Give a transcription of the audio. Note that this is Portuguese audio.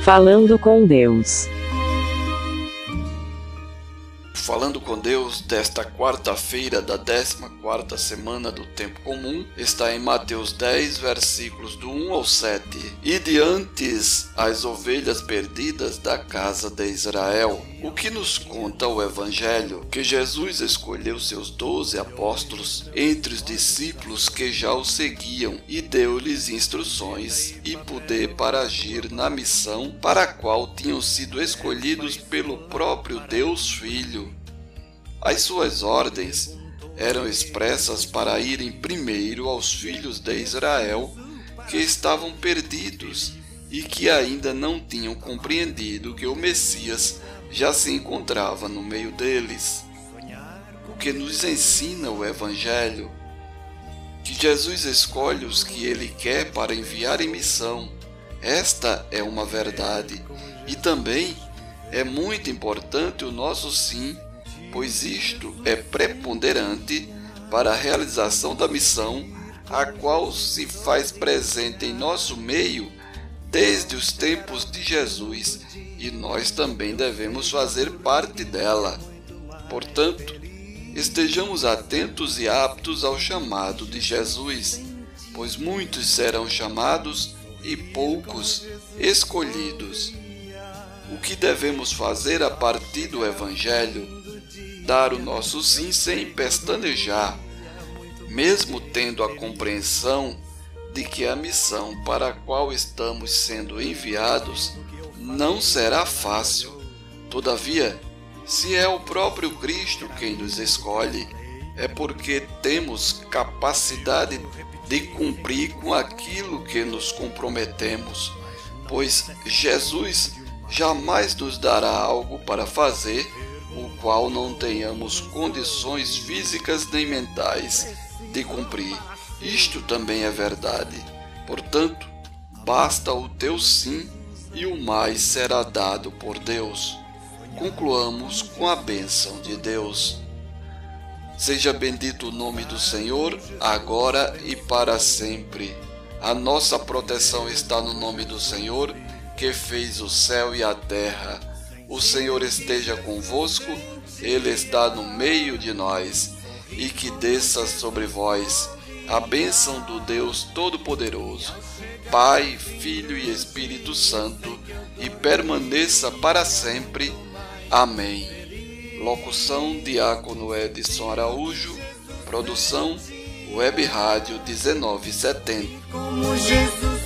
Falando com Deus. Falando com Deus desta quarta-feira da 14ª semana do tempo comum está em Mateus 10, versículos do 1 ao 7. E diantes as ovelhas perdidas da casa de Israel. O que nos conta o evangelho que Jesus escolheu seus doze apóstolos entre os discípulos que já o seguiam e deu-lhes instruções e poder para agir na missão para a qual tinham sido escolhidos pelo próprio Deus Filho. As suas ordens eram expressas para irem primeiro aos filhos de Israel que estavam perdidos e que ainda não tinham compreendido que o Messias já se encontrava no meio deles. O que nos ensina o Evangelho? Que Jesus escolhe os que ele quer para enviar em missão. Esta é uma verdade. E também é muito importante o nosso sim pois isto é preponderante para a realização da missão, a qual se faz presente em nosso meio desde os tempos de Jesus, e nós também devemos fazer parte dela. Portanto, estejamos atentos e aptos ao chamado de Jesus, pois muitos serão chamados e poucos escolhidos. O que devemos fazer a partir do Evangelho? dar o nosso sim sem pestanejar, mesmo tendo a compreensão de que a missão para a qual estamos sendo enviados não será fácil. Todavia, se é o próprio Cristo quem nos escolhe, é porque temos capacidade de cumprir com aquilo que nos comprometemos, pois Jesus jamais nos dará algo para fazer o qual não tenhamos condições físicas nem mentais de cumprir. Isto também é verdade. Portanto, basta o teu sim e o mais será dado por Deus. Concluamos com a bênção de Deus. Seja bendito o nome do Senhor, agora e para sempre. A nossa proteção está no nome do Senhor, que fez o céu e a terra. O Senhor esteja convosco, Ele está no meio de nós, e que desça sobre vós a bênção do Deus Todo-Poderoso, Pai, Filho e Espírito Santo, e permaneça para sempre. Amém. Locução Diácono Edson Araújo, produção Web Rádio 1970.